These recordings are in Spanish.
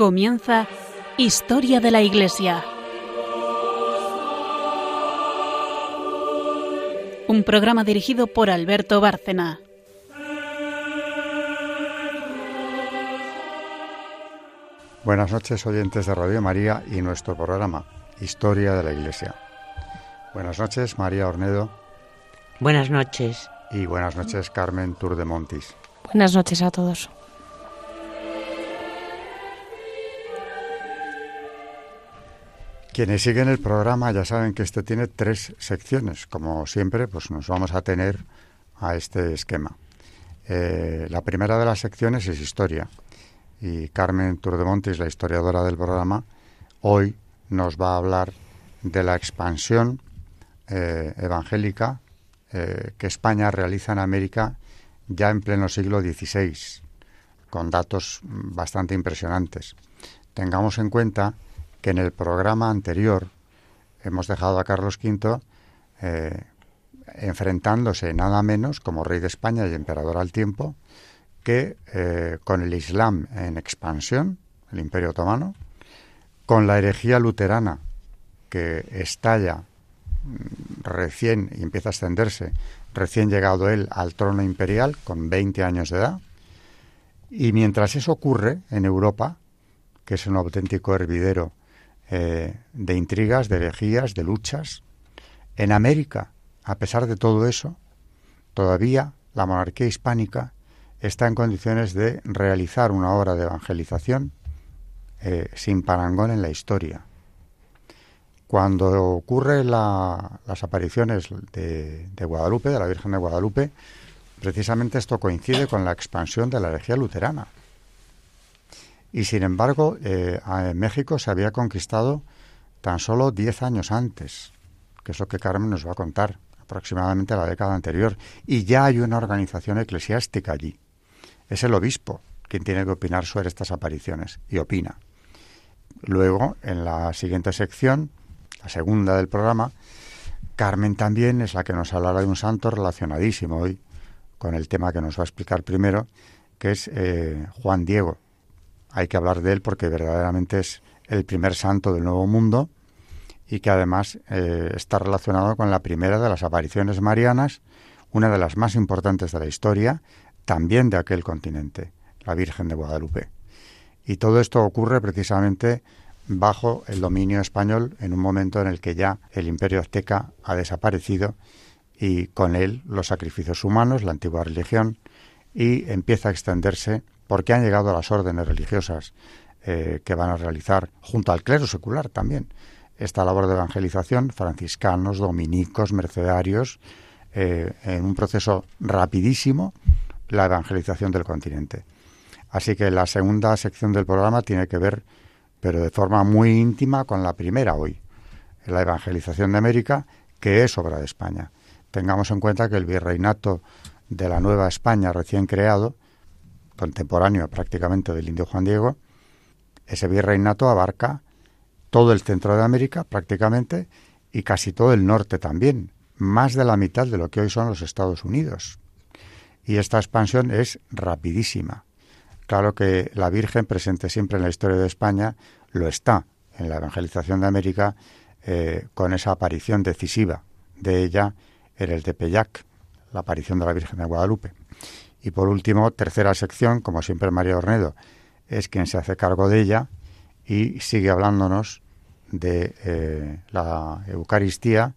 Comienza Historia de la Iglesia. Un programa dirigido por Alberto Bárcena. Buenas noches oyentes de Radio María y nuestro programa Historia de la Iglesia. Buenas noches María Ornedo. Buenas noches. Y buenas noches Carmen Tour de Montis. Buenas noches a todos. Quienes siguen el programa ya saben que este tiene tres secciones. Como siempre, pues nos vamos a tener a este esquema. Eh, la primera de las secciones es historia. Y Carmen Turdemontis, la historiadora del programa, hoy nos va a hablar de la expansión eh, evangélica eh, que España realiza en América ya en pleno siglo XVI, con datos bastante impresionantes. Tengamos en cuenta que en el programa anterior hemos dejado a Carlos V eh, enfrentándose nada menos como rey de España y emperador al tiempo que eh, con el Islam en expansión, el Imperio Otomano, con la herejía luterana que estalla mm, recién y empieza a extenderse, recién llegado él al trono imperial con 20 años de edad, y mientras eso ocurre en Europa, que es un auténtico hervidero eh, de intrigas, de herejías, de luchas. En América, a pesar de todo eso, todavía la monarquía hispánica está en condiciones de realizar una obra de evangelización eh, sin parangón en la historia. Cuando ocurre las apariciones de, de, Guadalupe, de la Virgen de Guadalupe, precisamente esto coincide con la expansión de la herejía luterana. Y sin embargo, eh, México se había conquistado tan solo 10 años antes, que es lo que Carmen nos va a contar, aproximadamente la década anterior. Y ya hay una organización eclesiástica allí. Es el obispo quien tiene que opinar sobre estas apariciones, y opina. Luego, en la siguiente sección, la segunda del programa, Carmen también es la que nos hablará de un santo relacionadísimo hoy con el tema que nos va a explicar primero, que es eh, Juan Diego, hay que hablar de él porque verdaderamente es el primer santo del Nuevo Mundo y que además eh, está relacionado con la primera de las apariciones marianas, una de las más importantes de la historia, también de aquel continente, la Virgen de Guadalupe. Y todo esto ocurre precisamente bajo el dominio español en un momento en el que ya el imperio azteca ha desaparecido y con él los sacrificios humanos, la antigua religión, y empieza a extenderse porque han llegado las órdenes religiosas eh, que van a realizar, junto al clero secular también, esta labor de evangelización, franciscanos, dominicos, mercedarios, eh, en un proceso rapidísimo, la evangelización del continente. Así que la segunda sección del programa tiene que ver, pero de forma muy íntima, con la primera hoy, la evangelización de América, que es obra de España. Tengamos en cuenta que el virreinato de la Nueva España recién creado contemporáneo prácticamente del indio Juan Diego, ese virreinato abarca todo el centro de América prácticamente y casi todo el norte también, más de la mitad de lo que hoy son los Estados Unidos. Y esta expansión es rapidísima. Claro que la Virgen presente siempre en la historia de España lo está en la evangelización de América eh, con esa aparición decisiva de ella en el Tepeyac, la aparición de la Virgen de Guadalupe. Y por último, tercera sección, como siempre María Ornedo es quien se hace cargo de ella y sigue hablándonos de eh, la Eucaristía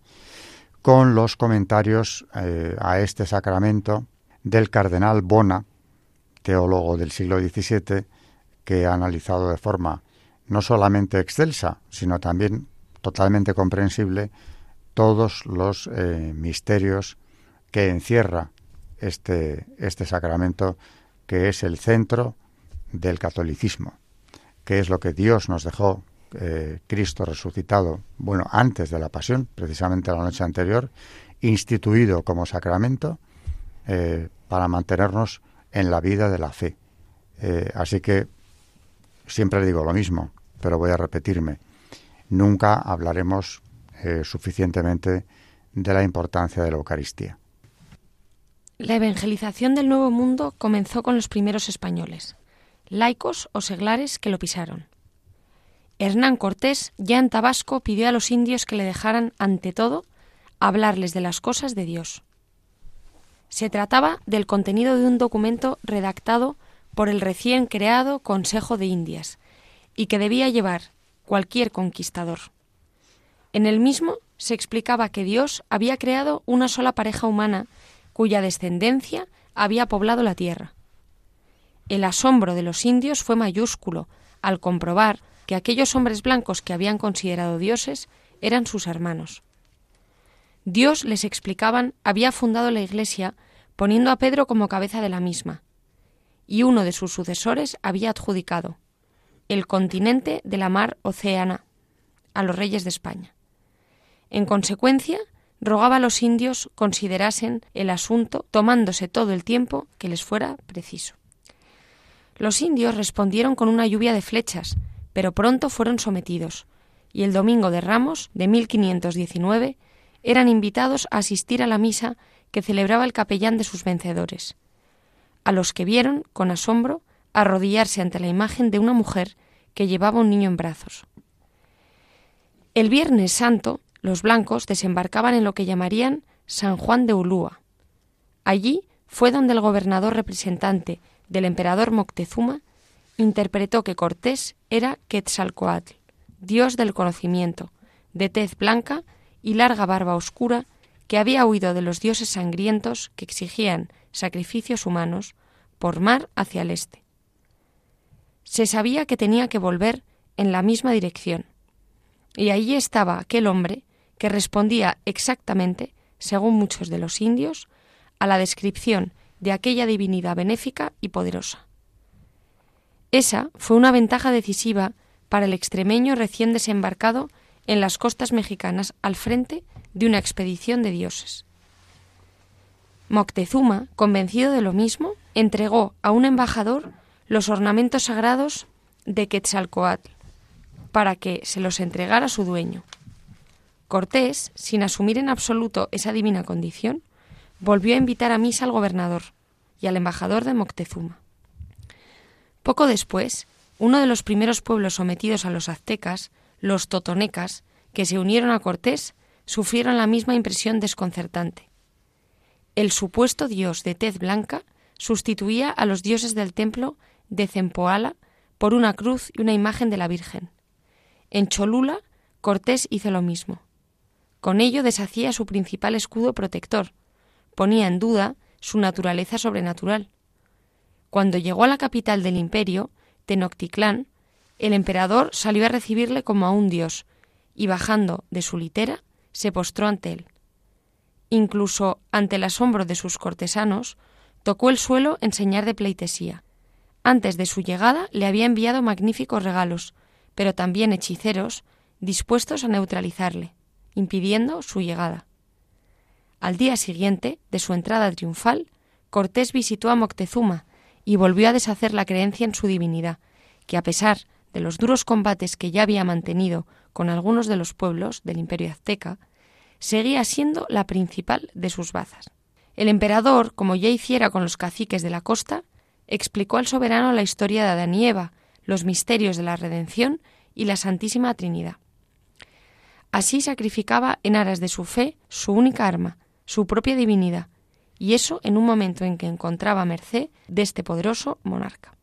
con los comentarios eh, a este sacramento del cardenal Bona, teólogo del siglo XVII, que ha analizado de forma no solamente excelsa, sino también totalmente comprensible todos los eh, misterios que encierra este, este sacramento que es el centro del catolicismo, que es lo que Dios nos dejó, eh, Cristo resucitado, bueno, antes de la pasión, precisamente la noche anterior, instituido como sacramento eh, para mantenernos en la vida de la fe. Eh, así que siempre digo lo mismo, pero voy a repetirme. Nunca hablaremos suficientemente de la importancia de la Eucaristía. La evangelización del Nuevo Mundo comenzó con los primeros españoles, laicos o seglares que lo pisaron. Hernán Cortés, ya en Tabasco, pidió a los indios que le dejaran, ante todo, hablarles de las cosas de Dios. Se trataba del contenido de un documento redactado por el recién creado Consejo de Indias y que debía llevar cualquier conquistador. En el mismo se explicaba que Dios había creado una sola pareja humana cuya descendencia había poblado la tierra. El asombro de los indios fue mayúsculo al comprobar que aquellos hombres blancos que habían considerado dioses eran sus hermanos. Dios, les explicaban, había fundado la Iglesia poniendo a Pedro como cabeza de la misma, y uno de sus sucesores había adjudicado el continente de la mar Océana a los reyes de España. En consecuencia, rogaba a los indios considerasen el asunto tomándose todo el tiempo que les fuera preciso. Los indios respondieron con una lluvia de flechas, pero pronto fueron sometidos, y el domingo de Ramos de 1519 eran invitados a asistir a la misa que celebraba el capellán de sus vencedores, a los que vieron, con asombro, arrodillarse ante la imagen de una mujer que llevaba un niño en brazos. El Viernes Santo, los blancos desembarcaban en lo que llamarían San Juan de Ulúa. Allí fue donde el gobernador representante del emperador Moctezuma interpretó que Cortés era Quetzalcoatl, dios del conocimiento, de tez blanca y larga barba oscura, que había huido de los dioses sangrientos que exigían sacrificios humanos por mar hacia el este. Se sabía que tenía que volver en la misma dirección, y allí estaba aquel hombre que respondía exactamente, según muchos de los indios, a la descripción de aquella divinidad benéfica y poderosa. Esa fue una ventaja decisiva para el extremeño recién desembarcado en las costas mexicanas al frente de una expedición de dioses. Moctezuma, convencido de lo mismo, entregó a un embajador los ornamentos sagrados de Quetzalcoatl para que se los entregara a su dueño. Cortés, sin asumir en absoluto esa divina condición, volvió a invitar a misa al gobernador y al embajador de Moctezuma. Poco después, uno de los primeros pueblos sometidos a los aztecas los totonecas, que se unieron a Cortés, sufrieron la misma impresión desconcertante. El supuesto dios de tez blanca sustituía a los dioses del templo de Zempoala por una cruz y una imagen de la Virgen. En Cholula, Cortés hizo lo mismo. Con ello deshacía su principal escudo protector, ponía en duda su naturaleza sobrenatural. Cuando llegó a la capital del imperio, Tenochtitlán, el emperador salió a recibirle como a un dios, y bajando de su litera, se postró ante él. Incluso ante el asombro de sus cortesanos, tocó el suelo en señal de pleitesía. Antes de su llegada le había enviado magníficos regalos, pero también hechiceros, dispuestos a neutralizarle, impidiendo su llegada. Al día siguiente de su entrada triunfal, Cortés visitó a Moctezuma y volvió a deshacer la creencia en su divinidad, que a pesar de los duros combates que ya había mantenido con algunos de los pueblos del imperio azteca, seguía siendo la principal de sus bazas. El emperador, como ya hiciera con los caciques de la costa, explicó al soberano la historia de Adán y Eva, los misterios de la redención y la Santísima Trinidad. Así sacrificaba en aras de su fe su única arma, su propia divinidad, y eso en un momento en que encontraba merced de este poderoso monarca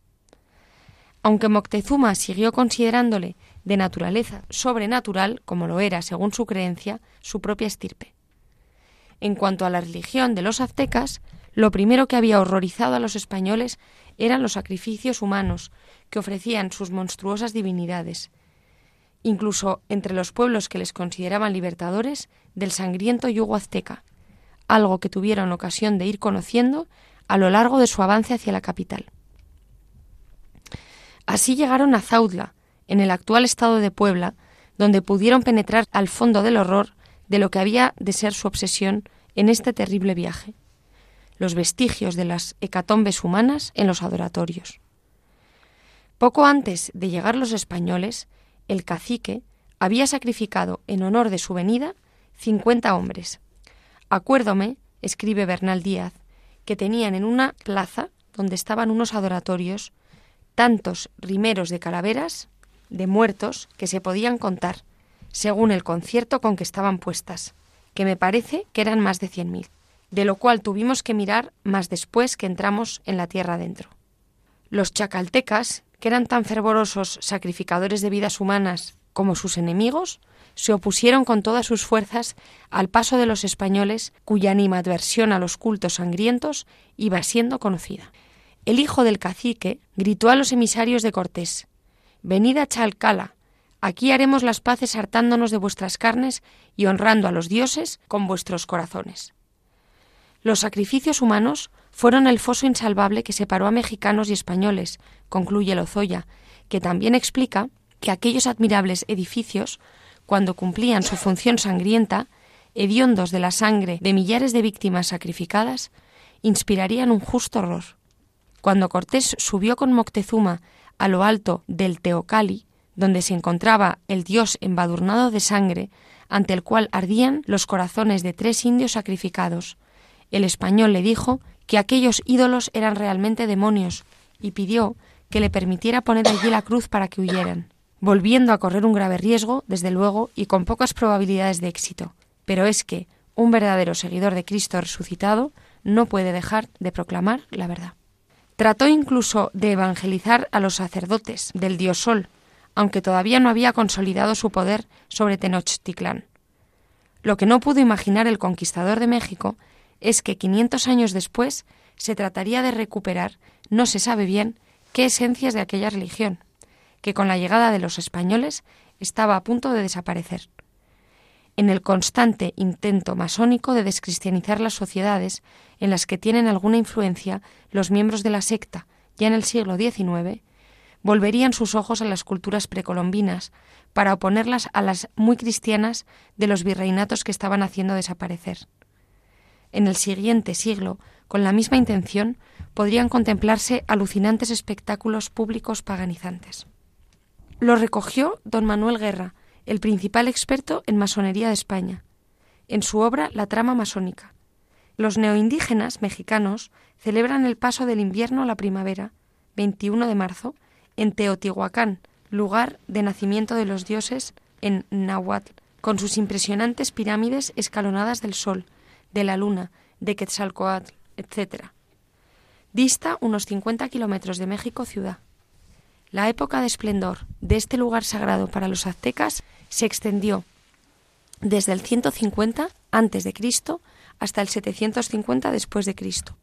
aunque Moctezuma siguió considerándole de naturaleza sobrenatural, como lo era, según su creencia, su propia estirpe. En cuanto a la religión de los aztecas, lo primero que había horrorizado a los españoles eran los sacrificios humanos que ofrecían sus monstruosas divinidades, incluso entre los pueblos que les consideraban libertadores del sangriento yugo azteca, algo que tuvieron ocasión de ir conociendo a lo largo de su avance hacia la capital. Así llegaron a Zaudla, en el actual estado de Puebla, donde pudieron penetrar al fondo del horror de lo que había de ser su obsesión en este terrible viaje, los vestigios de las hecatombes humanas en los adoratorios. Poco antes de llegar los españoles, el cacique había sacrificado en honor de su venida cincuenta hombres. Acuérdome, escribe Bernal Díaz, que tenían en una plaza donde estaban unos adoratorios tantos rimeros de calaveras de muertos que se podían contar, según el concierto con que estaban puestas, que me parece que eran más de cien mil, de lo cual tuvimos que mirar más después que entramos en la tierra adentro. Los chacaltecas, que eran tan fervorosos sacrificadores de vidas humanas como sus enemigos, se opusieron con todas sus fuerzas al paso de los españoles, cuya animadversión a los cultos sangrientos iba siendo conocida. El hijo del cacique gritó a los emisarios de Cortés Venid a Chalcala, aquí haremos las paces hartándonos de vuestras carnes y honrando a los dioses con vuestros corazones. Los sacrificios humanos fueron el foso insalvable que separó a mexicanos y españoles, concluye Lozoya, que también explica que aquellos admirables edificios, cuando cumplían su función sangrienta, hediondos de la sangre de millares de víctimas sacrificadas, inspirarían un justo horror. Cuando Cortés subió con Moctezuma a lo alto del Teocali, donde se encontraba el dios embadurnado de sangre, ante el cual ardían los corazones de tres indios sacrificados, el español le dijo que aquellos ídolos eran realmente demonios y pidió que le permitiera poner allí la cruz para que huyeran, volviendo a correr un grave riesgo, desde luego, y con pocas probabilidades de éxito. Pero es que un verdadero seguidor de Cristo resucitado no puede dejar de proclamar la verdad. Trató incluso de evangelizar a los sacerdotes del dios Sol, aunque todavía no había consolidado su poder sobre Tenochtitlán. Lo que no pudo imaginar el conquistador de México es que 500 años después se trataría de recuperar, no se sabe bien, qué esencias de aquella religión, que con la llegada de los españoles estaba a punto de desaparecer. En el constante intento masónico de descristianizar las sociedades en las que tienen alguna influencia los miembros de la secta, ya en el siglo XIX, volverían sus ojos a las culturas precolombinas para oponerlas a las muy cristianas de los virreinatos que estaban haciendo desaparecer en el siguiente siglo, con la misma intención, podrían contemplarse alucinantes espectáculos públicos paganizantes. Lo recogió don Manuel Guerra, el principal experto en masonería de España, en su obra La trama masónica. Los neoindígenas mexicanos celebran el paso del invierno a la primavera, 21 de marzo, en Teotihuacán, lugar de nacimiento de los dioses en Nahuatl, con sus impresionantes pirámides escalonadas del sol, de la Luna, de Quetzalcoatl, etc. Dista unos 50 kilómetros de México ciudad. La época de esplendor de este lugar sagrado para los aztecas se extendió desde el 150 antes de Cristo hasta el 750 después de Cristo.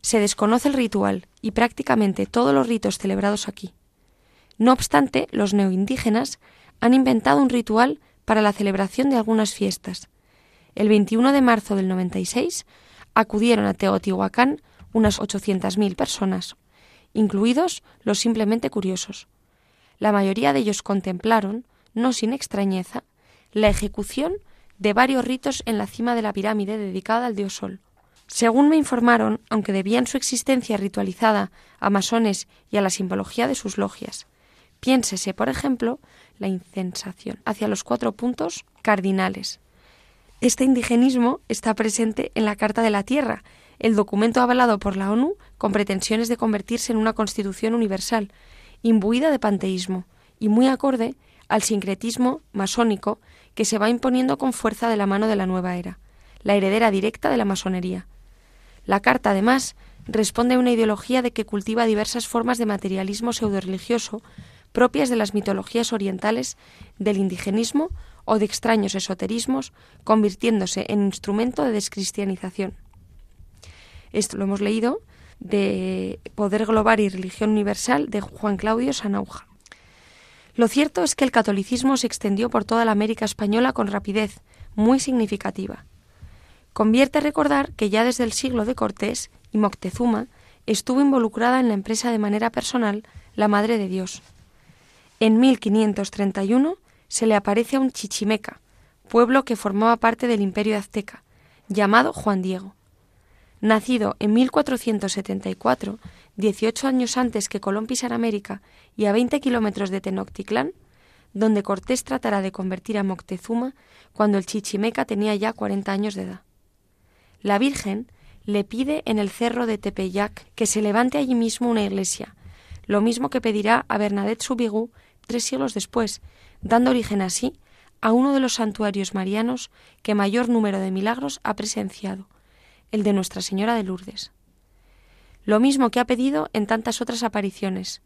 Se desconoce el ritual y prácticamente todos los ritos celebrados aquí. No obstante, los neoindígenas han inventado un ritual para la celebración de algunas fiestas, el 21 de marzo del 96 acudieron a Teotihuacán unas 800.000 personas, incluidos los simplemente curiosos. La mayoría de ellos contemplaron, no sin extrañeza, la ejecución de varios ritos en la cima de la pirámide dedicada al dios Sol. Según me informaron, aunque debían su existencia ritualizada a masones y a la simbología de sus logias. Piénsese, por ejemplo, la incensación hacia los cuatro puntos cardinales, este indigenismo está presente en la Carta de la Tierra, el documento avalado por la ONU con pretensiones de convertirse en una constitución universal, imbuida de panteísmo y muy acorde al sincretismo masónico que se va imponiendo con fuerza de la mano de la nueva era, la heredera directa de la masonería. La Carta, además, responde a una ideología de que cultiva diversas formas de materialismo pseudo-religioso propias de las mitologías orientales, del indigenismo o de extraños esoterismos, convirtiéndose en instrumento de descristianización. Esto lo hemos leído de Poder Global y Religión Universal de Juan Claudio Sanauja. Lo cierto es que el catolicismo se extendió por toda la América española con rapidez muy significativa. Convierte recordar que ya desde el siglo de Cortés y Moctezuma estuvo involucrada en la empresa de manera personal la Madre de Dios. En 1531 se le aparece a un chichimeca, pueblo que formaba parte del imperio azteca, llamado Juan Diego. Nacido en 1474, 18 años antes que Colón pisara América y a 20 kilómetros de Tenochtitlán, donde Cortés tratará de convertir a Moctezuma cuando el chichimeca tenía ya 40 años de edad. La Virgen le pide en el cerro de Tepeyac que se levante allí mismo una iglesia, lo mismo que pedirá a Bernadette Soubirous tres siglos después, dando origen así a uno de los santuarios marianos que mayor número de milagros ha presenciado, el de Nuestra Señora de Lourdes. Lo mismo que ha pedido en tantas otras apariciones.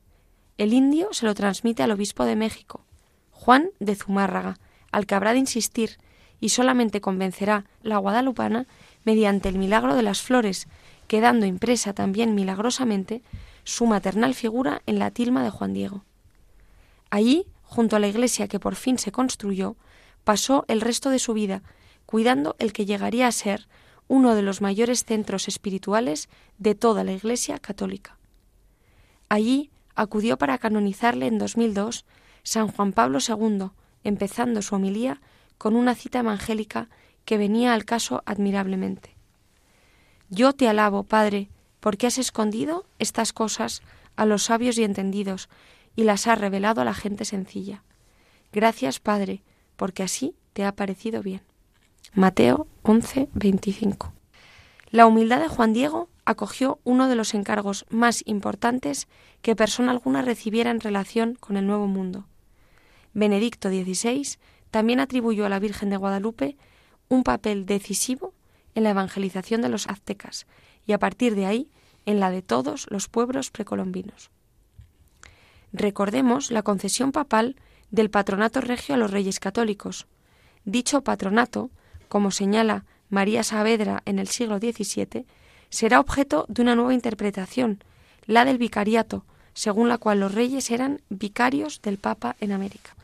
El indio se lo transmite al obispo de México, Juan de Zumárraga, al que habrá de insistir y solamente convencerá la guadalupana mediante el milagro de las flores, quedando impresa también milagrosamente su maternal figura en la tilma de Juan Diego. Allí, junto a la iglesia que por fin se construyó, pasó el resto de su vida, cuidando el que llegaría a ser uno de los mayores centros espirituales de toda la Iglesia católica. Allí acudió para canonizarle en 2002 San Juan Pablo II, empezando su homilía con una cita evangélica que venía al caso admirablemente. Yo te alabo, Padre, porque has escondido estas cosas a los sabios y entendidos y las has revelado a la gente sencilla. Gracias, Padre, porque así te ha parecido bien. Mateo 11, 25. La humildad de Juan Diego acogió uno de los encargos más importantes que persona alguna recibiera en relación con el Nuevo Mundo. Benedicto XVI también atribuyó a la Virgen de Guadalupe un papel decisivo en la evangelización de los aztecas y a partir de ahí en la de todos los pueblos precolombinos. Recordemos la concesión papal del patronato regio a los reyes católicos. Dicho patronato, como señala María Saavedra en el siglo XVII, será objeto de una nueva interpretación, la del vicariato, según la cual los reyes eran vicarios del Papa en América.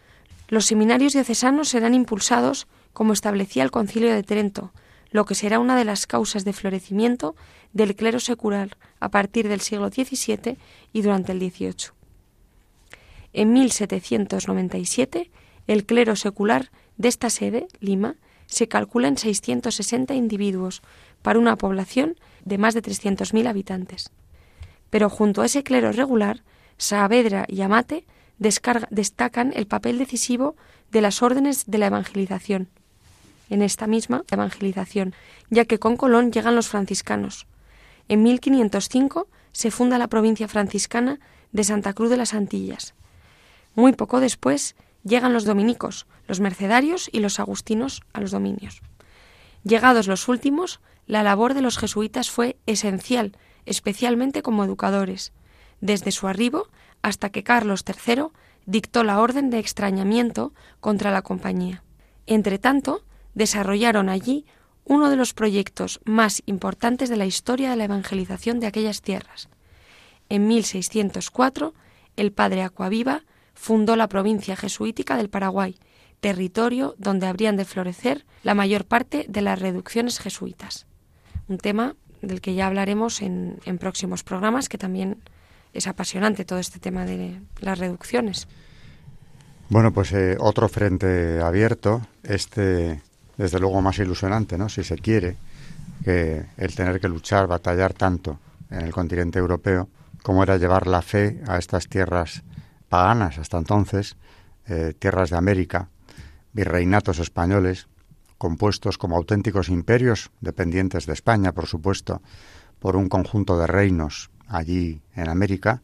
Los seminarios diocesanos serán impulsados como establecía el Concilio de Trento, lo que será una de las causas de florecimiento del clero secular a partir del siglo XVII y durante el XVIII. En 1797, el clero secular de esta sede, Lima, se calcula en 660 individuos para una población de más de 300.000 habitantes. Pero junto a ese clero regular, Saavedra y Amate destacan el papel decisivo de las órdenes de la evangelización, en esta misma evangelización, ya que con Colón llegan los franciscanos. En 1505 se funda la provincia franciscana de Santa Cruz de las Antillas. Muy poco después llegan los dominicos, los mercedarios y los agustinos a los dominios. Llegados los últimos, la labor de los jesuitas fue esencial, especialmente como educadores, desde su arribo hasta que Carlos III dictó la orden de extrañamiento contra la compañía. Entretanto, desarrollaron allí uno de los proyectos más importantes de la historia de la evangelización de aquellas tierras. En 1604, el padre Acuaviva fundó la provincia jesuítica del Paraguay, territorio donde habrían de florecer la mayor parte de las reducciones jesuitas. Un tema del que ya hablaremos en, próximos programas, que también es apasionante todo este tema de las reducciones. Bueno, pues eh, otro frente abierto, este desde luego más ilusionante, ¿no? Si se quiere, que el tener que luchar, batallar tanto en el continente europeo, como era llevar la fe a estas tierras paganas hasta entonces, eh, tierras de América, virreinatos españoles, compuestos como auténticos imperios, dependientes de España, por supuesto, por un conjunto de reinos allí en América,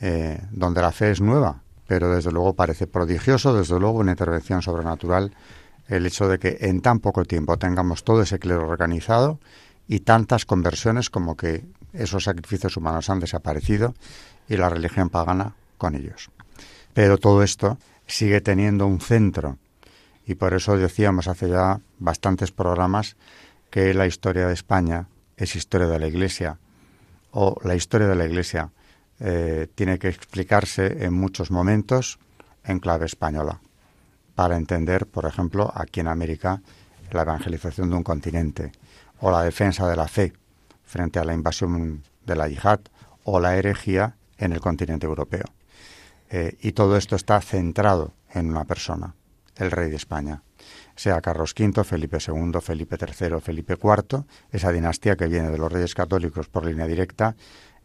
eh, donde la fe es nueva, pero desde luego parece prodigioso, desde luego una intervención sobrenatural el hecho de que en tan poco tiempo tengamos todo ese clero organizado y tantas conversiones como que esos sacrificios humanos han desaparecido y la religión pagana con ellos. Pero todo esto sigue teniendo un centro y por eso decíamos hace ya bastantes programas que la historia de España es historia de la Iglesia o la historia de la Iglesia eh, tiene que explicarse en muchos momentos en clave española para entender, por ejemplo, aquí en América, la evangelización de un continente, o la defensa de la fe frente a la invasión de la yihad, o la herejía en el continente europeo. Eh, y todo esto está centrado en una persona, el rey de España. Sea Carlos V, Felipe II, Felipe III, Felipe IV, esa dinastía que viene de los reyes católicos por línea directa,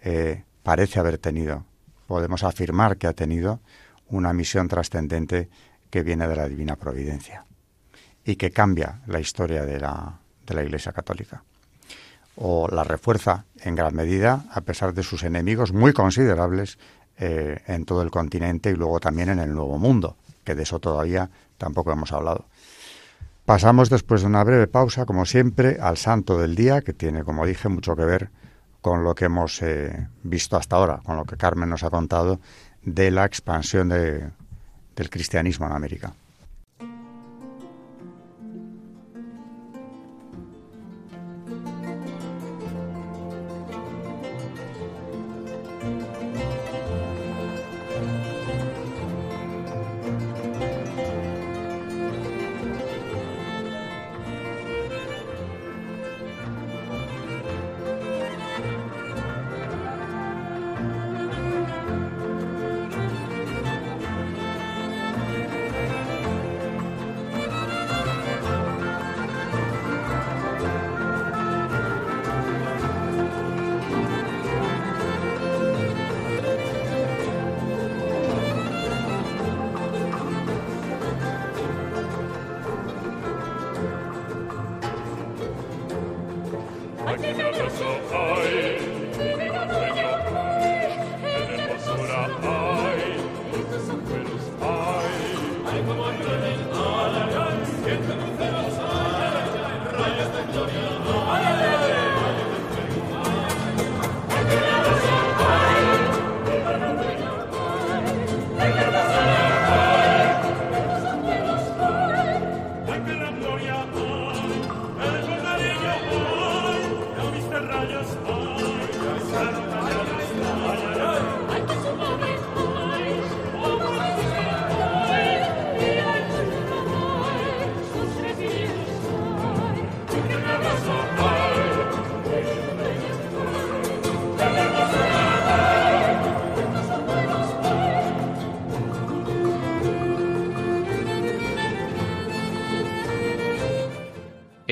eh, parece haber tenido, podemos afirmar que ha tenido una misión trascendente que viene de la divina providencia y que cambia la historia de la, de la Iglesia Católica o la refuerza en gran medida a pesar de sus enemigos muy considerables eh, en todo el continente y luego también en el Nuevo Mundo, que de eso todavía tampoco hemos hablado. Pasamos después de una breve pausa, como siempre, al santo del día, que tiene, como dije, mucho que ver con lo que hemos eh, visto hasta ahora, con lo que Carmen nos ha contado de la expansión de, del cristianismo en América.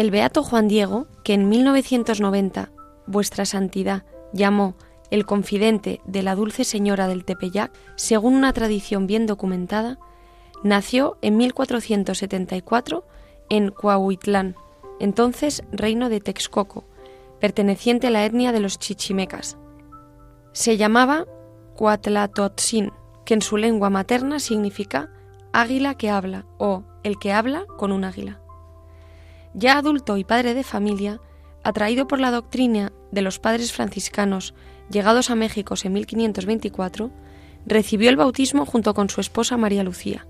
El beato Juan Diego, que en 1990 Vuestra Santidad llamó el confidente de la Dulce Señora del Tepeyac, según una tradición bien documentada, nació en 1474 en Coahuitlán, entonces reino de Texcoco, perteneciente a la etnia de los chichimecas. Se llamaba Cuatlatotzin, que en su lengua materna significa águila que habla o el que habla con un águila. Ya adulto y padre de familia, atraído por la doctrina de los padres franciscanos llegados a México en 1524, recibió el bautismo junto con su esposa María Lucía.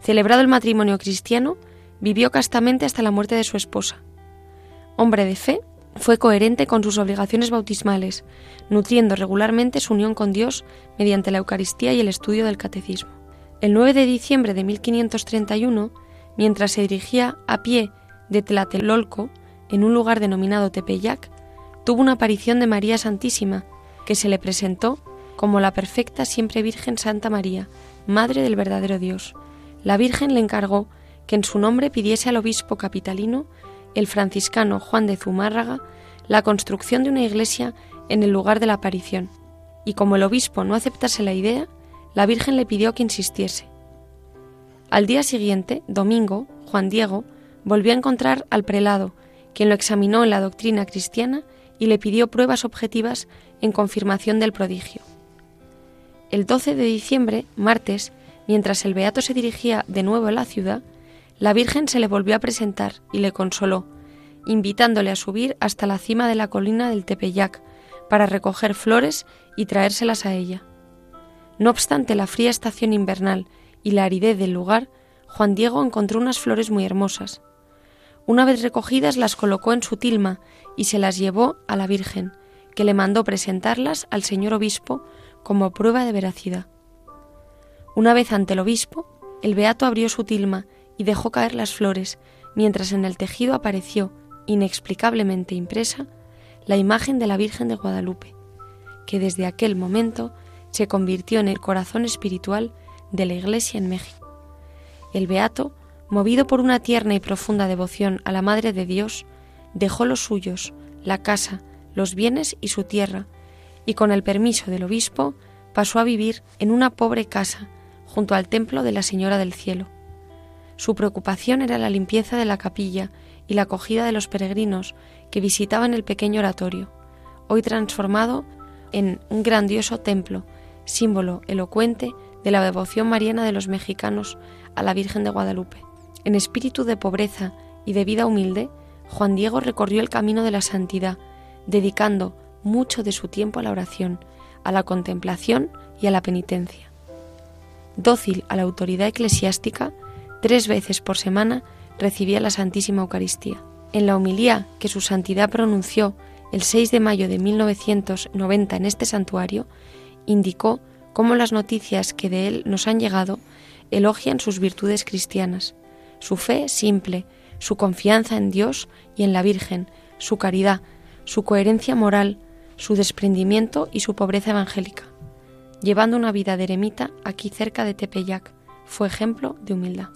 Celebrado el matrimonio cristiano, vivió castamente hasta la muerte de su esposa. Hombre de fe, fue coherente con sus obligaciones bautismales, nutriendo regularmente su unión con Dios mediante la Eucaristía y el estudio del catecismo. El 9 de diciembre de 1531, mientras se dirigía a pie de Tlatelolco, en un lugar denominado Tepeyac, tuvo una aparición de María Santísima, que se le presentó como la perfecta siempre Virgen Santa María, Madre del verdadero Dios. La Virgen le encargó que en su nombre pidiese al obispo capitalino, el franciscano Juan de Zumárraga, la construcción de una iglesia en el lugar de la aparición. Y como el obispo no aceptase la idea, la Virgen le pidió que insistiese. Al día siguiente, domingo, Juan Diego, volvió a encontrar al prelado, quien lo examinó en la doctrina cristiana y le pidió pruebas objetivas en confirmación del prodigio. El 12 de diciembre, martes, mientras el beato se dirigía de nuevo a la ciudad, la Virgen se le volvió a presentar y le consoló, invitándole a subir hasta la cima de la colina del Tepeyac para recoger flores y traérselas a ella. No obstante la fría estación invernal y la aridez del lugar, Juan Diego encontró unas flores muy hermosas. Una vez recogidas las colocó en su tilma y se las llevó a la Virgen, que le mandó presentarlas al señor obispo como prueba de veracidad. Una vez ante el obispo, el beato abrió su tilma y dejó caer las flores, mientras en el tejido apareció, inexplicablemente impresa, la imagen de la Virgen de Guadalupe, que desde aquel momento se convirtió en el corazón espiritual de la Iglesia en México. El beato, movido por una tierna y profunda devoción a la Madre de Dios, dejó los suyos, la casa, los bienes y su tierra, y con el permiso del obispo pasó a vivir en una pobre casa junto al templo de la Señora del Cielo. Su preocupación era la limpieza de la capilla y la acogida de los peregrinos que visitaban el pequeño oratorio, hoy transformado en un grandioso templo, símbolo elocuente de la devoción mariana de los mexicanos a la Virgen de Guadalupe. En espíritu de pobreza y de vida humilde, Juan Diego recorrió el camino de la santidad, dedicando mucho de su tiempo a la oración, a la contemplación y a la penitencia. Dócil a la autoridad eclesiástica, tres veces por semana recibía la Santísima Eucaristía. En la homilía que su santidad pronunció el 6 de mayo de 1990 en este santuario, indicó cómo las noticias que de él nos han llegado elogian sus virtudes cristianas, su fe simple, su confianza en Dios y en la Virgen, su caridad, su coherencia moral, su desprendimiento y su pobreza evangélica. Llevando una vida de eremita aquí cerca de Tepeyac, fue ejemplo de humildad.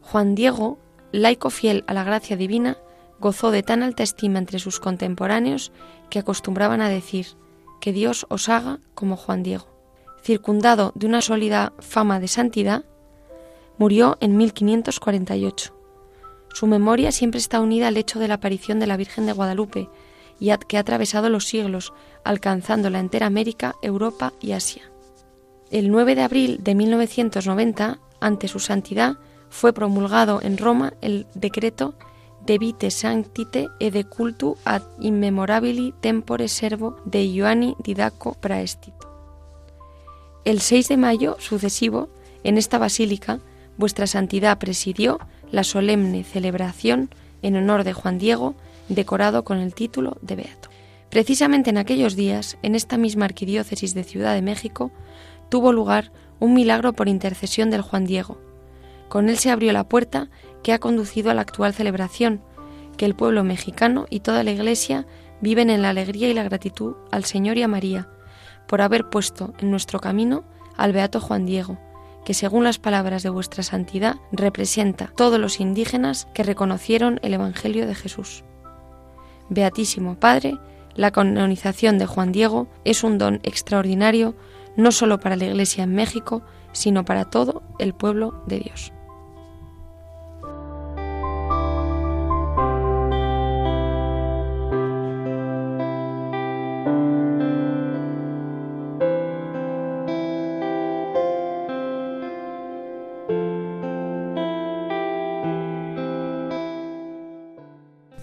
Juan Diego, laico fiel a la gracia divina, gozó de tan alta estima entre sus contemporáneos que acostumbraban a decir que Dios os haga como Juan Diego. Circundado de una sólida fama de santidad, murió en 1548. Su memoria siempre está unida al hecho de la aparición de la Virgen de Guadalupe, y que ha atravesado los siglos, alcanzando la entera América, Europa y Asia. El 9 de abril de 1990, ante su santidad, fue promulgado en Roma el decreto de vite sanctite e de cultu ad immemorabili tempore servo de Ioanni Didaco Praestito. El 6 de mayo sucesivo, en esta basílica, vuestra santidad presidió la solemne celebración en honor de Juan Diego, decorado con el título de Beato. Precisamente en aquellos días, en esta misma arquidiócesis de Ciudad de México, tuvo lugar un milagro por intercesión del Juan Diego. Con él se abrió la puerta que ha conducido a la actual celebración, que el pueblo mexicano y toda la Iglesia viven en la alegría y la gratitud al Señor y a María, por haber puesto en nuestro camino al Beato Juan Diego, que según las palabras de vuestra santidad representa todos los indígenas que reconocieron el Evangelio de Jesús. Beatísimo Padre, la canonización de Juan Diego es un don extraordinario no solo para la Iglesia en México, sino para todo el pueblo de Dios.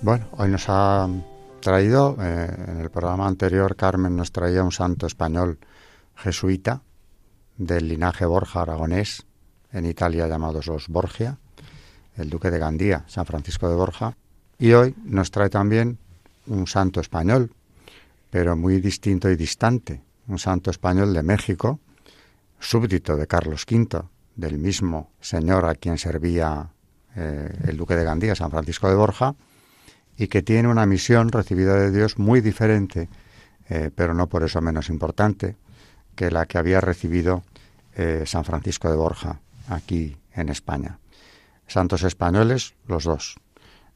Bueno, hoy nos ha traído, eh, en el programa anterior Carmen nos traía un santo español jesuita del linaje Borja aragonés, en Italia llamados los Borgia, el duque de Gandía, San Francisco de Borja, y hoy nos trae también un santo español, pero muy distinto y distante, un santo español de México, súbdito de Carlos V, del mismo señor a quien servía eh, el duque de Gandía, San Francisco de Borja, y que tiene una misión recibida de Dios muy diferente, eh, pero no por eso menos importante, que la que había recibido eh, San Francisco de Borja aquí en España. Santos españoles, los dos,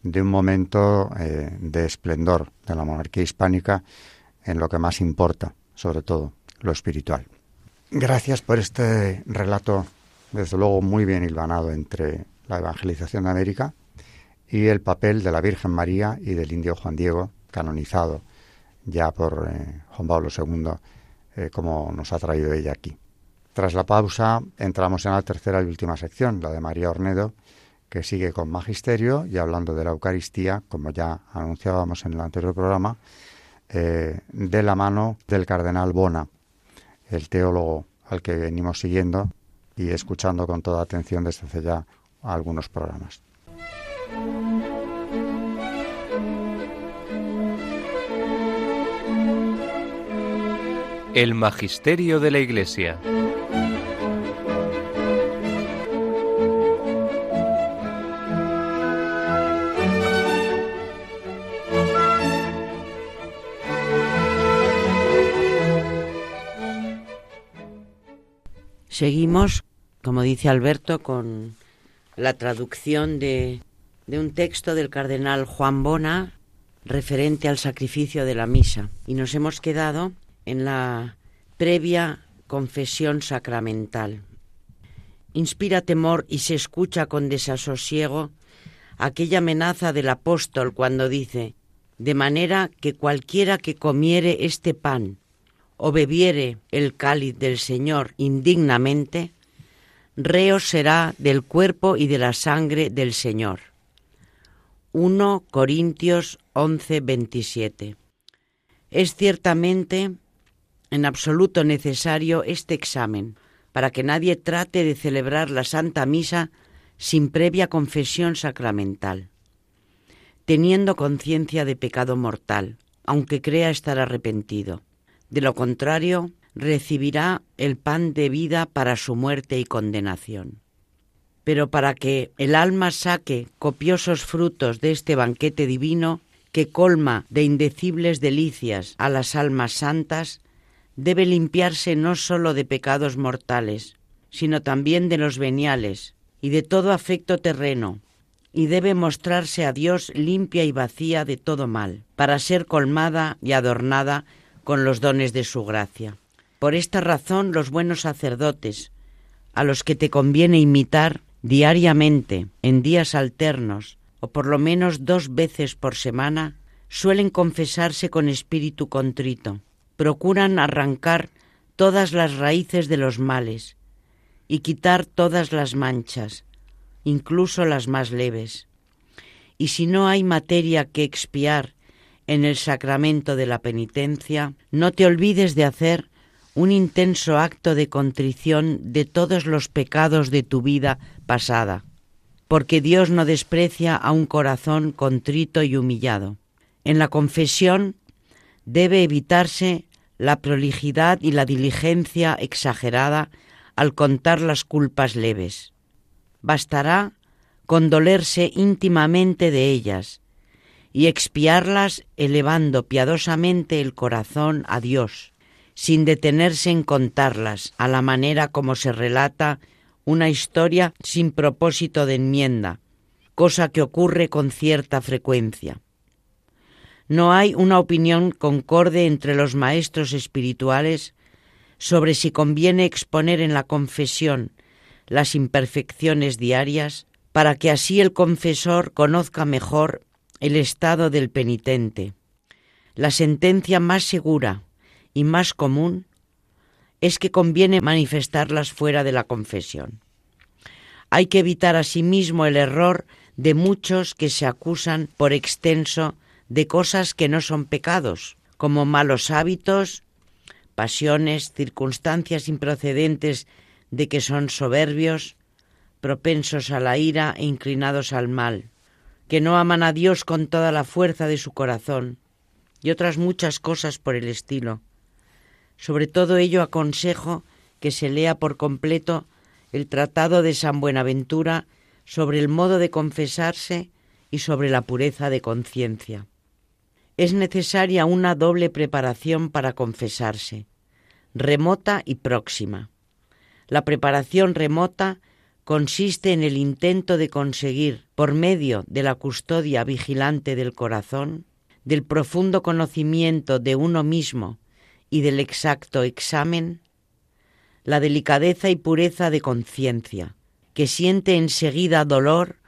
de un momento eh, de esplendor de la monarquía hispánica en lo que más importa, sobre todo lo espiritual. Gracias por este relato, desde luego muy bien hilvanado entre la evangelización de América y el papel de la Virgen María y del indio Juan Diego, canonizado ya por eh, Juan Pablo II, eh, como nos ha traído ella aquí. Tras la pausa entramos en la tercera y última sección, la de María Ornedo, que sigue con magisterio y hablando de la Eucaristía, como ya anunciábamos en el anterior programa, eh, de la mano del cardenal Bona, el teólogo al que venimos siguiendo y escuchando con toda atención desde hace ya algunos programas. El Magisterio de la Iglesia. Seguimos, como dice Alberto, con la traducción de, de un texto del cardenal Juan Bona referente al sacrificio de la misa. Y nos hemos quedado en la previa confesión sacramental. Inspira temor y se escucha con desasosiego aquella amenaza del apóstol cuando dice, de manera que cualquiera que comiere este pan o bebiere el cáliz del Señor indignamente, reo será del cuerpo y de la sangre del Señor. 1 Corintios 11, 27. Es ciertamente en absoluto necesario este examen para que nadie trate de celebrar la Santa Misa sin previa confesión sacramental, teniendo conciencia de pecado mortal, aunque crea estar arrepentido. De lo contrario, recibirá el pan de vida para su muerte y condenación. Pero para que el alma saque copiosos frutos de este banquete divino, que colma de indecibles delicias a las almas santas, debe limpiarse no sólo de pecados mortales, sino también de los veniales y de todo afecto terreno, y debe mostrarse a Dios limpia y vacía de todo mal, para ser colmada y adornada con los dones de su gracia. Por esta razón los buenos sacerdotes, a los que te conviene imitar diariamente, en días alternos, o por lo menos dos veces por semana, suelen confesarse con espíritu contrito, procuran arrancar todas las raíces de los males y quitar todas las manchas, incluso las más leves. Y si no hay materia que expiar en el sacramento de la penitencia, no te olvides de hacer un intenso acto de contrición de todos los pecados de tu vida pasada, porque Dios no desprecia a un corazón contrito y humillado. En la confesión debe evitarse la prolijidad y la diligencia exagerada al contar las culpas leves. Bastará condolerse íntimamente de ellas y expiarlas elevando piadosamente el corazón a Dios, sin detenerse en contarlas a la manera como se relata una historia sin propósito de enmienda, cosa que ocurre con cierta frecuencia. No hay una opinión concorde entre los maestros espirituales sobre si conviene exponer en la confesión las imperfecciones diarias para que así el confesor conozca mejor el estado del penitente. La sentencia más segura y más común es que conviene manifestarlas fuera de la confesión. Hay que evitar asimismo el error de muchos que se acusan por extenso de cosas que no son pecados, como malos hábitos, pasiones, circunstancias improcedentes de que son soberbios, propensos a la ira e inclinados al mal que no aman a Dios con toda la fuerza de su corazón, y otras muchas cosas por el estilo. Sobre todo ello aconsejo que se lea por completo el Tratado de San Buenaventura sobre el modo de confesarse y sobre la pureza de conciencia. Es necesaria una doble preparación para confesarse, remota y próxima. La preparación remota consiste en el intento de conseguir, por medio de la custodia vigilante del corazón, del profundo conocimiento de uno mismo y del exacto examen, la delicadeza y pureza de conciencia, que siente enseguida dolor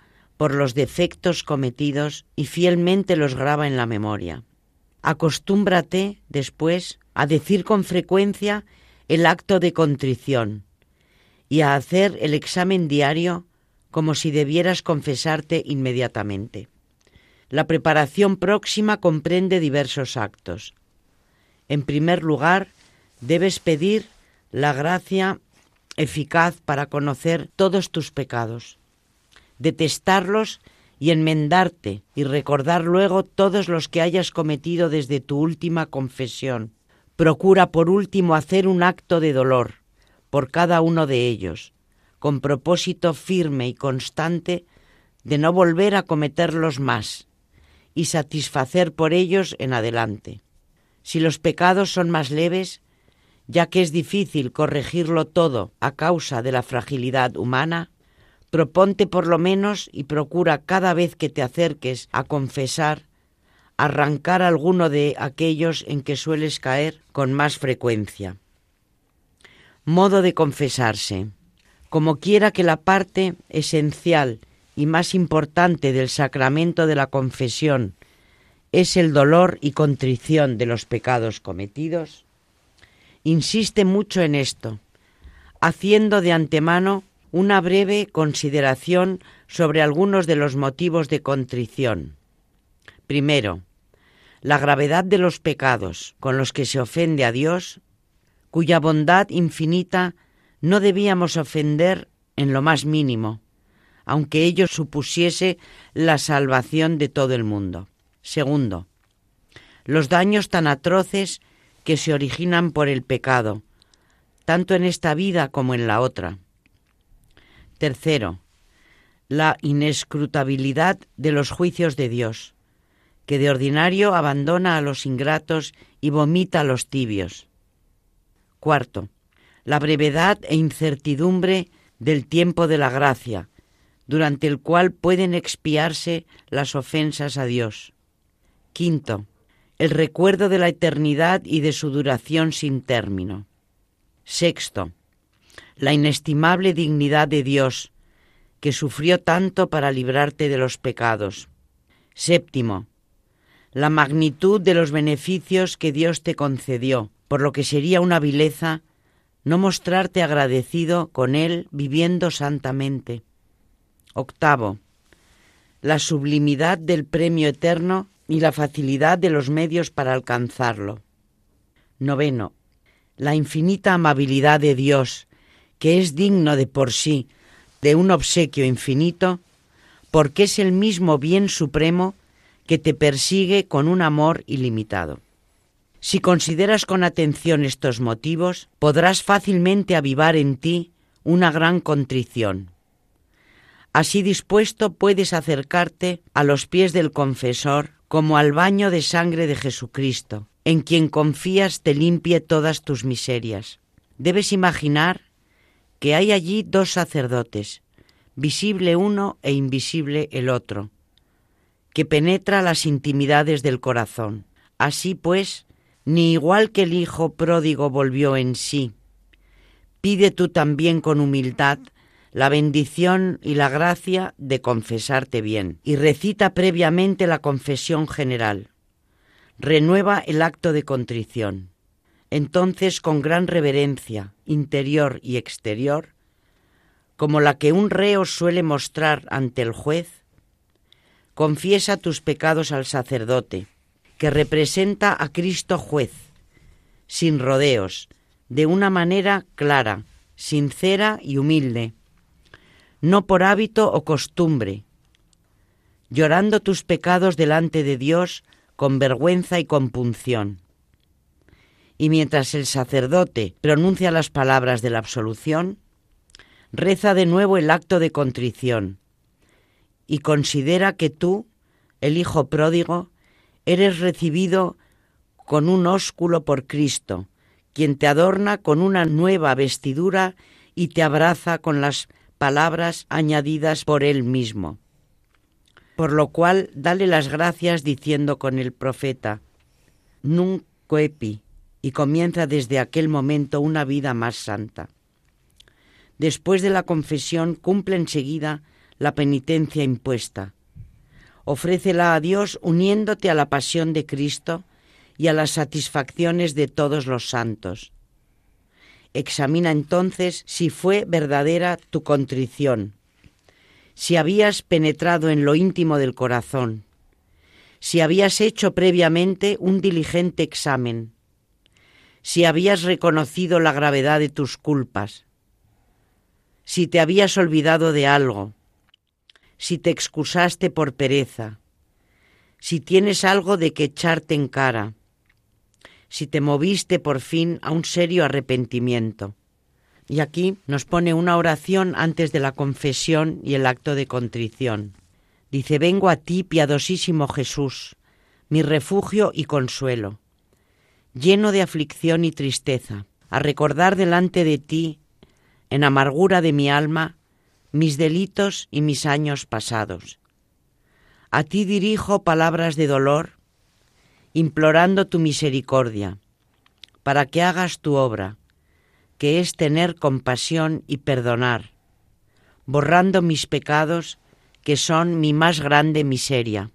por los defectos cometidos y fielmente los graba en la memoria. Acostúmbrate, después, a decir con frecuencia el acto de contrición, y a hacer el examen diario como si debieras confesarte inmediatamente. La preparación próxima comprende diversos actos. En primer lugar, debes pedir la gracia eficaz para conocer todos tus pecados, detestarlos y enmendarte y recordar luego todos los que hayas cometido desde tu última confesión. Procura por último hacer un acto de dolor por cada uno de ellos, con propósito firme y constante de no volver a cometerlos más y satisfacer por ellos en adelante. Si los pecados son más leves, ya que es difícil corregirlo todo a causa de la fragilidad humana, proponte por lo menos y procura cada vez que te acerques a confesar arrancar alguno de aquellos en que sueles caer con más frecuencia. Modo de confesarse. Como quiera que la parte esencial y más importante del sacramento de la confesión es el dolor y contrición de los pecados cometidos, insiste mucho en esto, haciendo de antemano una breve consideración sobre algunos de los motivos de contrición. Primero, la gravedad de los pecados con los que se ofende a Dios, cuya bondad infinita no debíamos ofender en lo más mínimo, aunque ello supusiese la salvación de todo el mundo. Segundo, los daños tan atroces que se originan por el pecado, tanto en esta vida como en la otra. Tercero, la inescrutabilidad de los juicios de Dios, que de ordinario abandona a los ingratos y vomita a los tibios. Cuarto, la brevedad e incertidumbre del tiempo de la gracia, durante el cual pueden expiarse las ofensas a Dios. Quinto, el recuerdo de la eternidad y de su duración sin término. Sexto, la inestimable dignidad de Dios, que sufrió tanto para librarte de los pecados. Séptimo, la magnitud de los beneficios que Dios te concedió, por lo que sería una vileza no mostrarte agradecido con Él viviendo santamente. Octavo, la sublimidad del premio eterno y la facilidad de los medios para alcanzarlo. Noveno, la infinita amabilidad de Dios, que es digno de por sí de un obsequio infinito, porque es el mismo bien supremo que te persigue con un amor ilimitado. Si consideras con atención estos motivos, podrás fácilmente avivar en ti una gran contrición. Así dispuesto puedes acercarte a los pies del confesor como al baño de sangre de Jesucristo, en quien confías te limpie todas tus miserias. Debes imaginar que hay allí dos sacerdotes, visible uno e invisible el otro, que penetra las intimidades del corazón. Así pues, ni igual que el Hijo pródigo volvió en sí. Pide tú también con humildad la bendición y la gracia de confesarte bien y recita previamente la confesión general. Renueva el acto de contrición. Entonces, con gran reverencia, interior y exterior, como la que un reo suele mostrar ante el juez, confiesa tus pecados al sacerdote, que representa a Cristo juez, sin rodeos, de una manera clara, sincera y humilde, no por hábito o costumbre, llorando tus pecados delante de Dios con vergüenza y compunción. Y mientras el sacerdote pronuncia las palabras de la absolución, reza de nuevo el acto de contrición y considera que tú, el Hijo pródigo, eres recibido con un ósculo por Cristo, quien te adorna con una nueva vestidura y te abraza con las palabras añadidas por él mismo. Por lo cual, dale las gracias diciendo con el profeta, Nunc y comienza desde aquel momento una vida más santa. Después de la confesión, cumple enseguida la penitencia impuesta Ofrécela a Dios uniéndote a la pasión de Cristo y a las satisfacciones de todos los santos. Examina entonces si fue verdadera tu contrición si habías penetrado en lo íntimo del corazón, si habías hecho previamente un diligente examen, si habías reconocido la gravedad de tus culpas, si te habías olvidado de algo, si te excusaste por pereza, si tienes algo de que echarte en cara, si te moviste por fin a un serio arrepentimiento. Y aquí nos pone una oración antes de la confesión y el acto de contrición. Dice, vengo a ti, piadosísimo Jesús, mi refugio y consuelo, lleno de aflicción y tristeza, a recordar delante de ti, en amargura de mi alma, mis delitos y mis años pasados. A ti dirijo palabras de dolor, implorando tu misericordia, para que hagas tu obra, que es tener compasión y perdonar, borrando mis pecados, que son mi más grande miseria.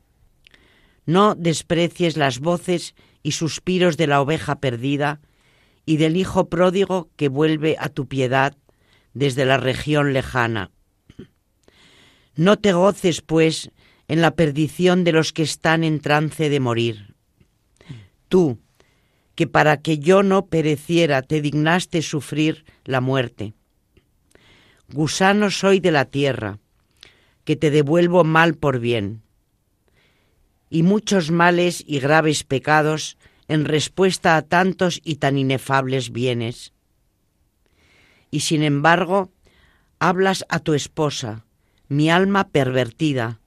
No desprecies las voces y suspiros de la oveja perdida y del hijo pródigo que vuelve a tu piedad desde la región lejana. No te goces, pues, en la perdición de los que están en trance de morir. Tú, que para que yo no pereciera te dignaste sufrir la muerte. Gusano soy de la tierra, que te devuelvo mal por bien, y muchos males y graves pecados en respuesta a tantos y tan inefables bienes. Y sin embargo, hablas a tu esposa, mi alma pervertida,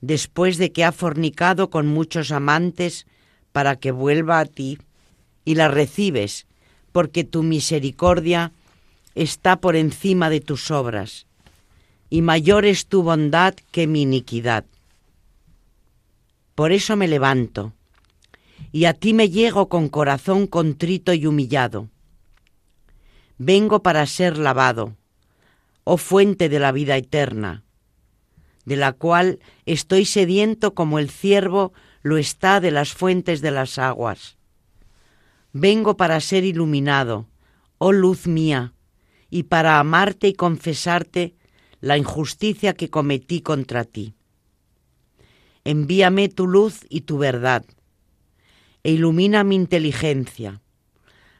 después de que ha fornicado con muchos amantes para que vuelva a ti y la recibes, porque tu misericordia está por encima de tus obras, y mayor es tu bondad que mi iniquidad. Por eso me levanto, y a ti me llego con corazón contrito y humillado. Vengo para ser lavado, oh fuente de la vida eterna, de la cual estoy sediento como el ciervo lo está de las fuentes de las aguas. Vengo para ser iluminado, oh luz mía, y para amarte y confesarte la injusticia que cometí contra ti. Envíame tu luz y tu verdad, e ilumina mi inteligencia,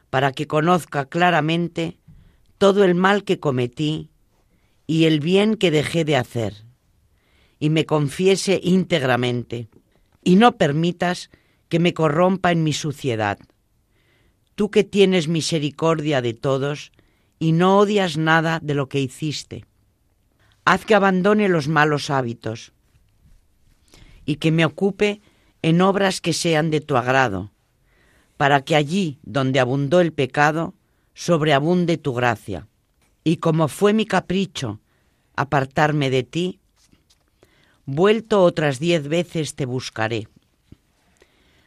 para que conozca claramente todo el mal que cometí y el bien que dejé de hacer, y me confiese íntegramente, y no permitas que me corrompa en mi suciedad tú que tienes misericordia de todos y no odias nada de lo que hiciste. Haz que abandone los malos hábitos y que me ocupe en obras que sean de tu agrado, para que allí donde abundó el pecado, sobreabunde tu gracia. Y como fue mi capricho apartarme de ti, vuelto otras diez veces te buscaré.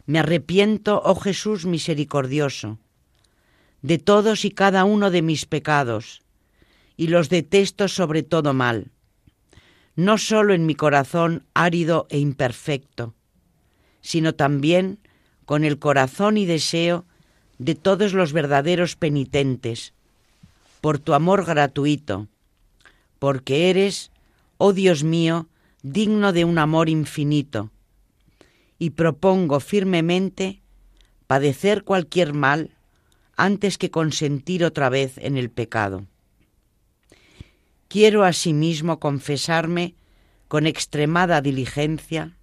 Me arrepiento, oh Jesús misericordioso, de todos y cada uno de mis pecados, y los detesto sobre todo mal, no solo en mi corazón árido e imperfecto, sino también con el corazón y deseo de todos los verdaderos penitentes, por tu amor gratuito, porque eres, oh Dios mío, digno de un amor infinito, y propongo firmemente padecer cualquier mal antes que consentir otra vez en el pecado. Quiero asimismo confesarme con extremada diligencia,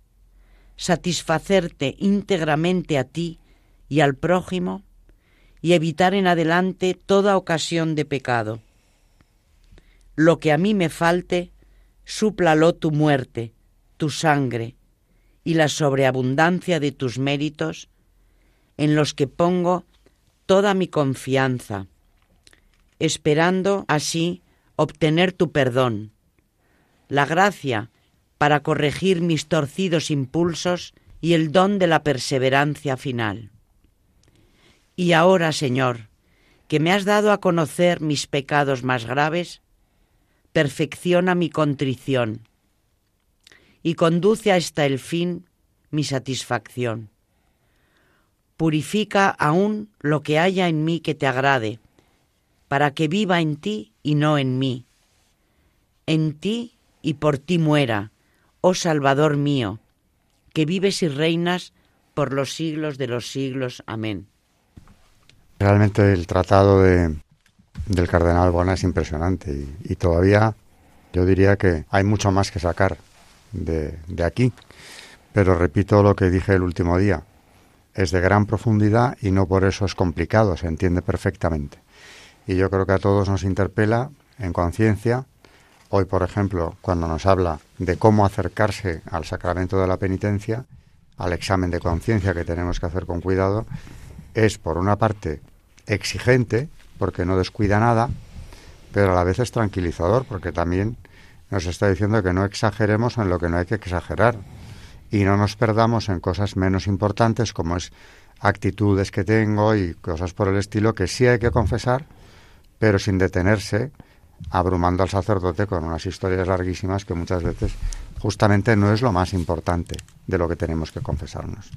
satisfacerte íntegramente a ti y al prójimo y evitar en adelante toda ocasión de pecado. Lo que a mí me falte, súplalo tu muerte, tu sangre, y la sobreabundancia de tus méritos, en los que pongo toda mi confianza, esperando así obtener tu perdón, la gracia para corregir mis torcidos impulsos y el don de la perseverancia final. Y ahora, Señor, que me has dado a conocer mis pecados más graves, perfecciona mi contrición y conduce hasta el fin mi satisfacción. Purifica aún lo que haya en mí que te agrade, para que viva en ti y no en mí, en ti y por ti muera, oh Salvador mío, que vives y reinas por los siglos de los siglos. Amén. Realmente el tratado de, del cardenal Bona es impresionante y, todavía yo diría que hay mucho más que sacar de aquí. Pero repito lo que dije el último día, es de gran profundidad y no por eso es complicado, se entiende perfectamente. Y yo creo que a todos nos interpela en conciencia. Hoy, por ejemplo, cuando nos habla de cómo acercarse al sacramento de la penitencia, al examen de conciencia que tenemos que hacer con cuidado, es por una parte exigente, porque no descuida nada, pero a la vez es tranquilizador, porque también nos está diciendo que no exageremos en lo que no hay que exagerar y no nos perdamos en cosas menos importantes como es actitudes que tengo y cosas por el estilo que sí hay que confesar, pero sin detenerse abrumando al sacerdote con unas historias larguísimas que muchas veces justamente no es lo más importante de lo que tenemos que confesarnos.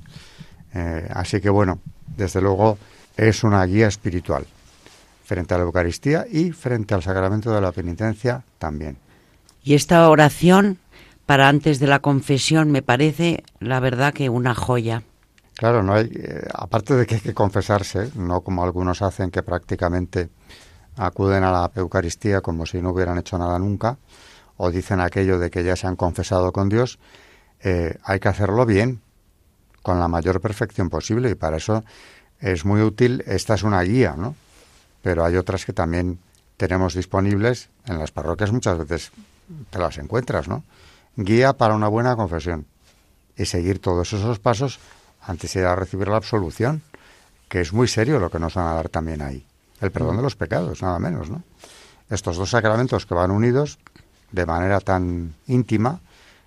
Eh, así que bueno, desde luego es una guía espiritual frente a la Eucaristía y frente al sacramento de la penitencia también. Y esta oración para antes de la confesión me parece, la verdad, que una joya. Claro, no hay, eh, aparte de que hay que confesarse, no como algunos hacen que prácticamente acuden a la Eucaristía como si no hubieran hecho nada nunca, o dicen aquello de que ya se han confesado con Dios, eh, hay que hacerlo bien, con la mayor perfección posible, y para eso es muy útil, esta es una guía, ¿no? Pero hay otras que también tenemos disponibles en las parroquias, muchas veces te las encuentras, ¿no? Guía para una buena confesión y seguir todos esos pasos antes de ir a recibir la absolución, que es muy serio lo que nos van a dar también ahí. El perdón de los pecados, nada menos, ¿no? Estos dos sacramentos que van unidos de manera tan íntima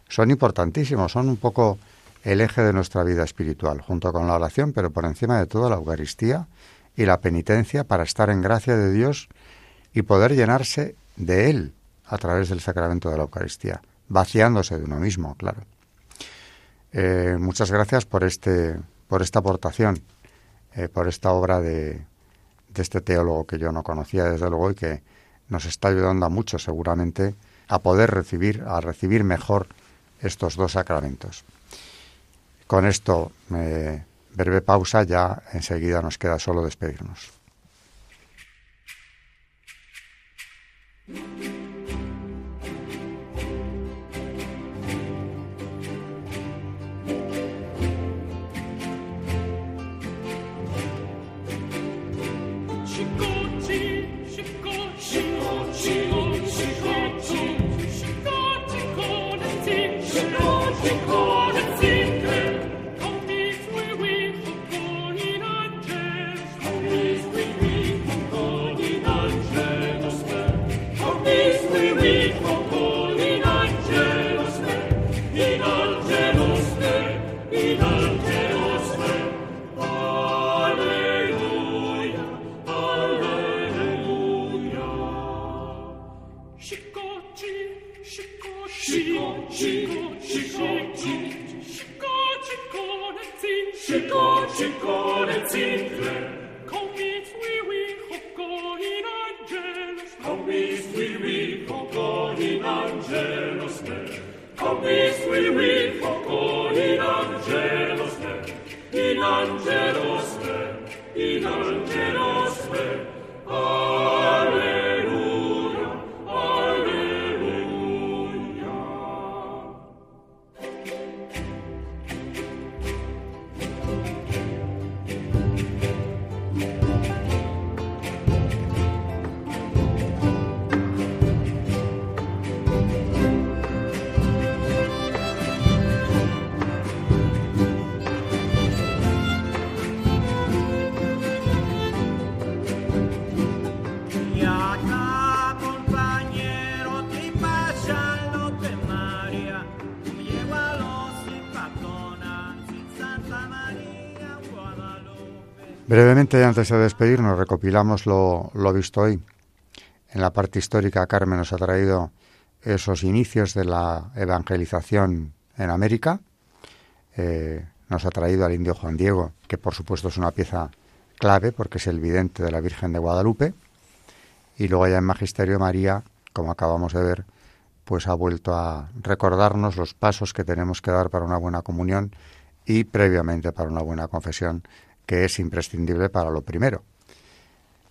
son importantísimos, son un poco el eje de nuestra vida espiritual, junto con la oración, pero por encima de todo la Eucaristía y la penitencia para estar en gracia de Dios y poder llenarse de Él a través del sacramento de la Eucaristía, vaciándose de uno mismo, claro. Eh, muchas gracias por este, por esta aportación, eh, por esta obra de, de este teólogo que yo no conocía desde luego y que nos está ayudando a mucho seguramente a poder recibir, a recibir mejor estos dos sacramentos. Con esto, eh, breve pausa, ya enseguida nos queda solo despedirnos. Antes de despedirnos, recopilamos lo, visto hoy. En la parte histórica, Carmen nos ha traído esos inicios de la evangelización en América. Eh, nos ha traído al indio Juan Diego, que por supuesto es una pieza clave porque es el vidente de la Virgen de Guadalupe. Y luego ya en Magisterio María, como acabamos de ver, pues ha vuelto a recordarnos los pasos que tenemos que dar para una buena comunión y previamente para una buena confesión, que es imprescindible para lo primero.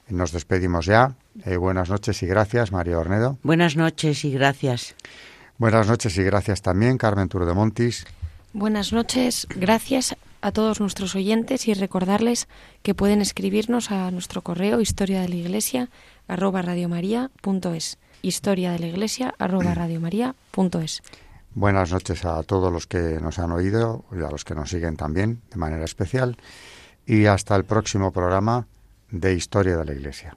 Nos despedimos ya. Eh, buenas noches y gracias, María Ornedo. Buenas noches y gracias. Buenas noches y gracias también, Carmen Turo de Montis. Buenas noches, gracias a todos nuestros oyentes y recordarles que pueden escribirnos a nuestro correo historia de la iglesia arroba radiomaria.es historia de la iglesia arroba radiomaria.es Buenas noches a todos los que nos han oído y a los que nos siguen también de manera especial y hasta el próximo programa de Historia de la Iglesia.